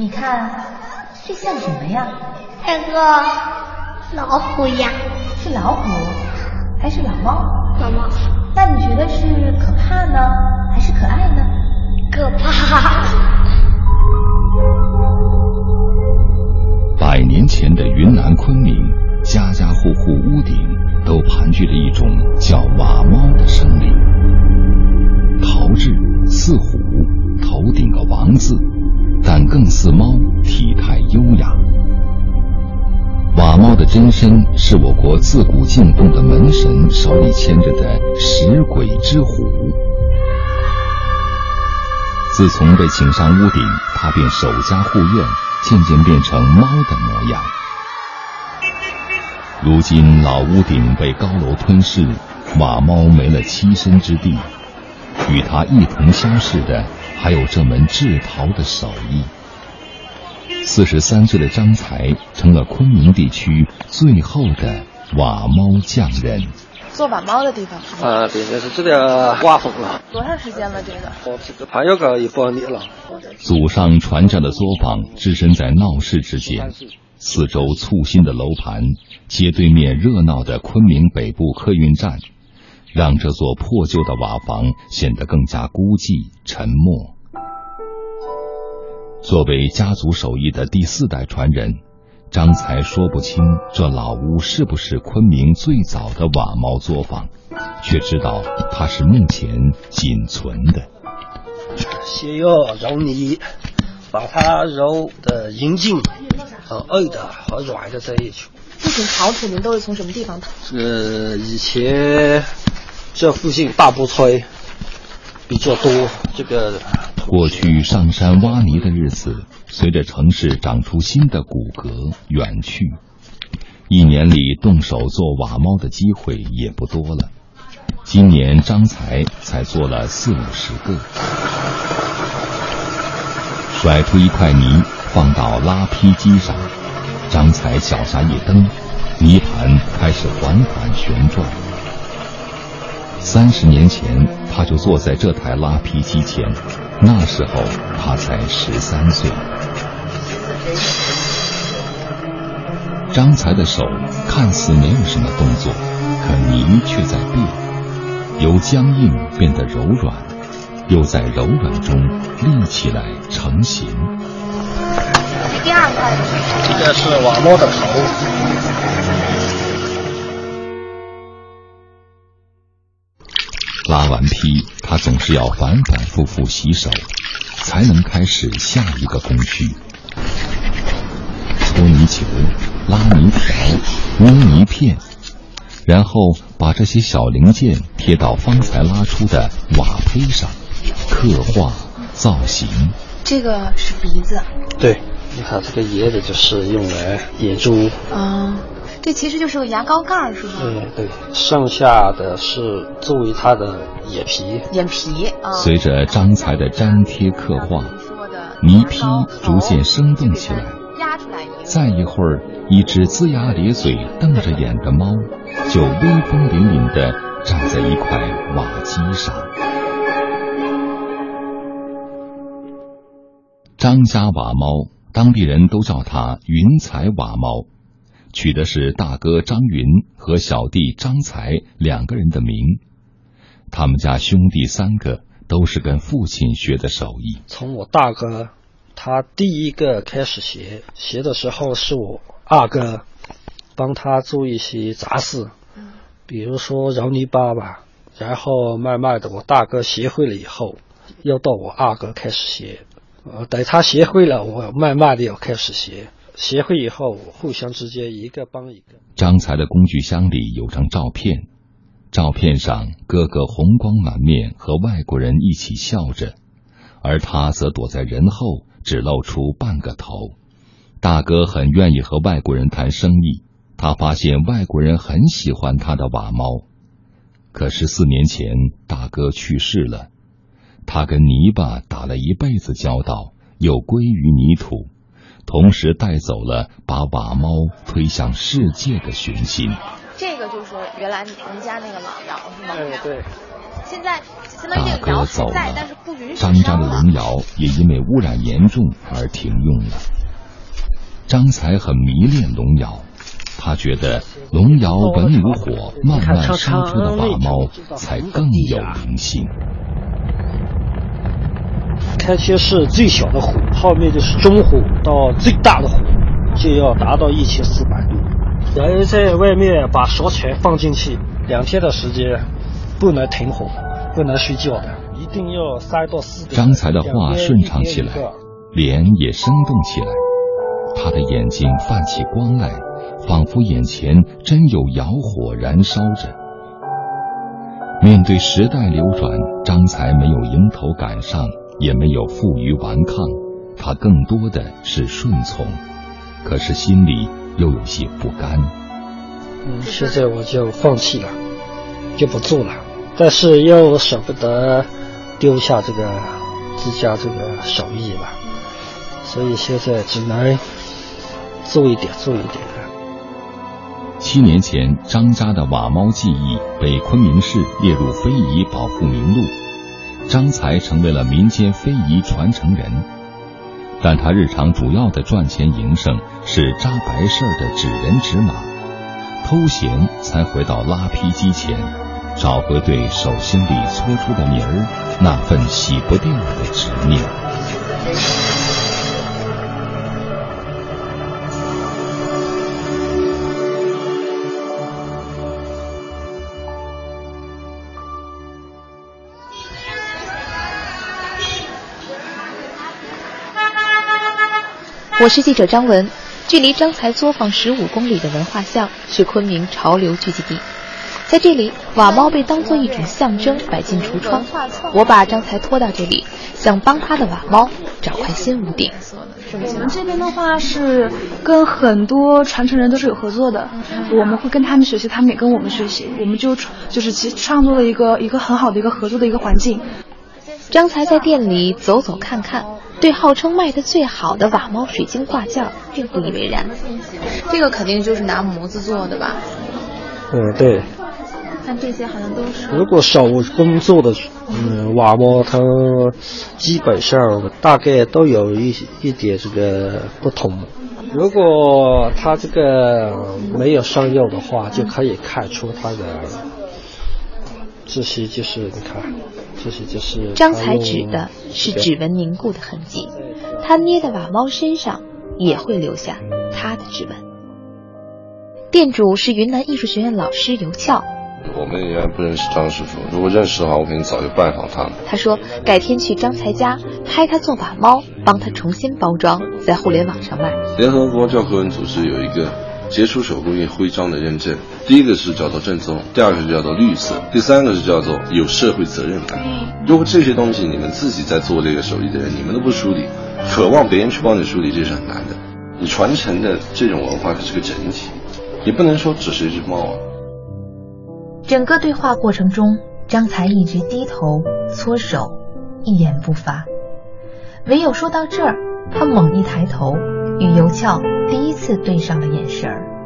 你看，这像什么呀？这个老虎呀。是老虎，还是老猫？老猫。那你觉得是可怕呢，还是可爱呢？可怕。百年前的云南昆明，家家户户屋顶都盘踞着一种叫瓦猫的生灵，陶制似虎，头顶个王字，但更似猫，体态优雅。瓦猫的真身是我国自古敬奉的门神手里牵着的食鬼之虎。自从被请上屋顶，它便守家护院，渐渐变成猫的模样。如今老屋顶被高楼吞噬，瓦猫没了栖身之地，与它一同消逝的，还有这门制陶的手艺。四十三岁的张才成了昆明地区最后的瓦猫匠人。做瓦猫的地方啊，对，就是这个瓦坊了。多长时间了？这个？我这个怕有个一百年了。祖上传下的作坊置身在闹市之间，四周簇新的楼盘，街对面热闹的昆明北部客运站，让这座破旧的瓦房显得更加孤寂沉默。作为家族手艺的第四代传人，张才说不清这老屋是不是昆明最早的瓦毛作坊，却知道它是目前仅存的。先要揉泥，把它揉的匀净、和硬的和软的在一起。这种陶土您都是从什么地方淘？呃，以前这附近大布村比较多，这个。过去上山挖泥的日子，随着城市长出新的骨骼远去，一年里动手做瓦猫的机会也不多了。今年张才才做了四五十个，甩出一块泥放到拉坯机上，张才脚下一蹬，泥盘开始缓缓旋转。三十年前，他就坐在这台拉皮机前。那时候他才十三岁。张才的手看似没有什么动作，可泥却在变，由僵硬变得柔软，又在柔软中立起来成型。第二块，这个是瓦猫的头。拉完坯，他总是要反反复复洗手，才能开始下一个工序：搓泥球、拉泥条、捏泥片，然后把这些小零件贴到方才拉出的瓦坯上，刻画造型。这个是鼻子。对，你看这个椰子就是用来野猪。啊。这其实就是个牙膏盖，是吗？对对，剩下的是作为它的眼皮。眼皮啊。随着张才的粘贴刻画，泥坯逐渐生动起来。压出来再一会儿，一只龇牙咧嘴、瞪着眼的猫，就威风凛凛地站在一块瓦基上。张家瓦猫，当地人都叫它云彩瓦猫。取的是大哥张云和小弟张才两个人的名，他们家兄弟三个都是跟父亲学的手艺。从我大哥他第一个开始学，学的时候是我二哥帮他做一些杂事，比如说揉泥巴吧。然后慢慢的，我大哥学会了以后，又到我二哥开始学。呃，等他学会了，我慢慢的要开始学。协会以后，互相之间一个帮一个。张才的工具箱里有张照片，照片上哥哥红光满面和外国人一起笑着，而他则躲在人后，只露出半个头。大哥很愿意和外国人谈生意，他发现外国人很喜欢他的瓦猫。可是四年前大哥去世了，他跟泥巴打了一辈子交道，又归于泥土。同时带走了把瓦猫推向世界的雄心。这个就是，原来您家那个老窑是吗？对对。现在相当于这个窑还在，但是不允许张家的龙窑也因为污染严重而停用了。张才很迷恋龙窑，他觉得龙窑文武火慢慢烧出的瓦猫才更有灵性。开切是最小的火，后面就是中火到最大的火，就要达到一千四百度。然后在外面把烧钱放进去，两天的时间不能停火，不能睡觉的，一定要三到四。张才的话顺畅起来，脸也生动起来，他的眼睛泛起光来，仿佛眼前真有窑火燃烧着。面对时代流转，张才没有迎头赶上。也没有负隅顽抗，他更多的是顺从，可是心里又有些不甘。嗯，现在我就放弃了，就不做了，但是又舍不得丢下这个自家这个手艺吧，所以现在只能做一点，做一点。七年前，张家的瓦猫技艺被昆明市列入非遗保护名录。张才成为了民间非遗传承人，但他日常主要的赚钱营生是扎白事儿的纸人纸马，偷闲才回到拉坯机前，找回对手心里搓出的泥儿那份洗不掉的执念。我是记者张文，距离张才作坊十五公里的文化巷是昆明潮流聚集地，在这里，瓦猫被当做一种象征摆进橱窗。我把张才拖到这里，想帮他的瓦猫找块新屋顶。我们这边的话是跟很多传承人都是有合作的，我们会跟他们学习，他们也跟我们学习，我们就就是其创作了一个一个很好的一个合作的一个环境。张才在店里走走看看。对号称卖的最好的瓦猫水晶挂件并不以为然，这个肯定就是拿模子做的吧？嗯，对。看这些好像都是。如果手工做的，嗯，瓦猫它基本上大概都有一一点这个不同。如果它这个没有上釉的话，就可以看出它的这些就是你看。这些就是张才指的是指纹凝固的痕迹，他捏的瓦猫身上也会留下他的指纹。店主是云南艺术学院老师尤俏。我们原来不认识张师傅，如果认识的话，我肯定早就拜访他了。他说改天去张才家拍他做瓦猫，帮他重新包装，在互联网上卖。联合国教科文组织有一个。杰出手工艺徽章的认证，第一个是叫做正宗，第二个是叫做绿色，第三个是叫做有社会责任感。如果这些东西你们自己在做这个手艺的人，你们都不梳理，渴望别人去帮你梳理，这是很难的。你传承的这种文化它是个整体，你不能说只是一只猫啊。整个对话过程中，张才一直低头搓手，一言不发，唯有说到这儿，他猛一抬头。与尤俏第一次对上了眼神儿。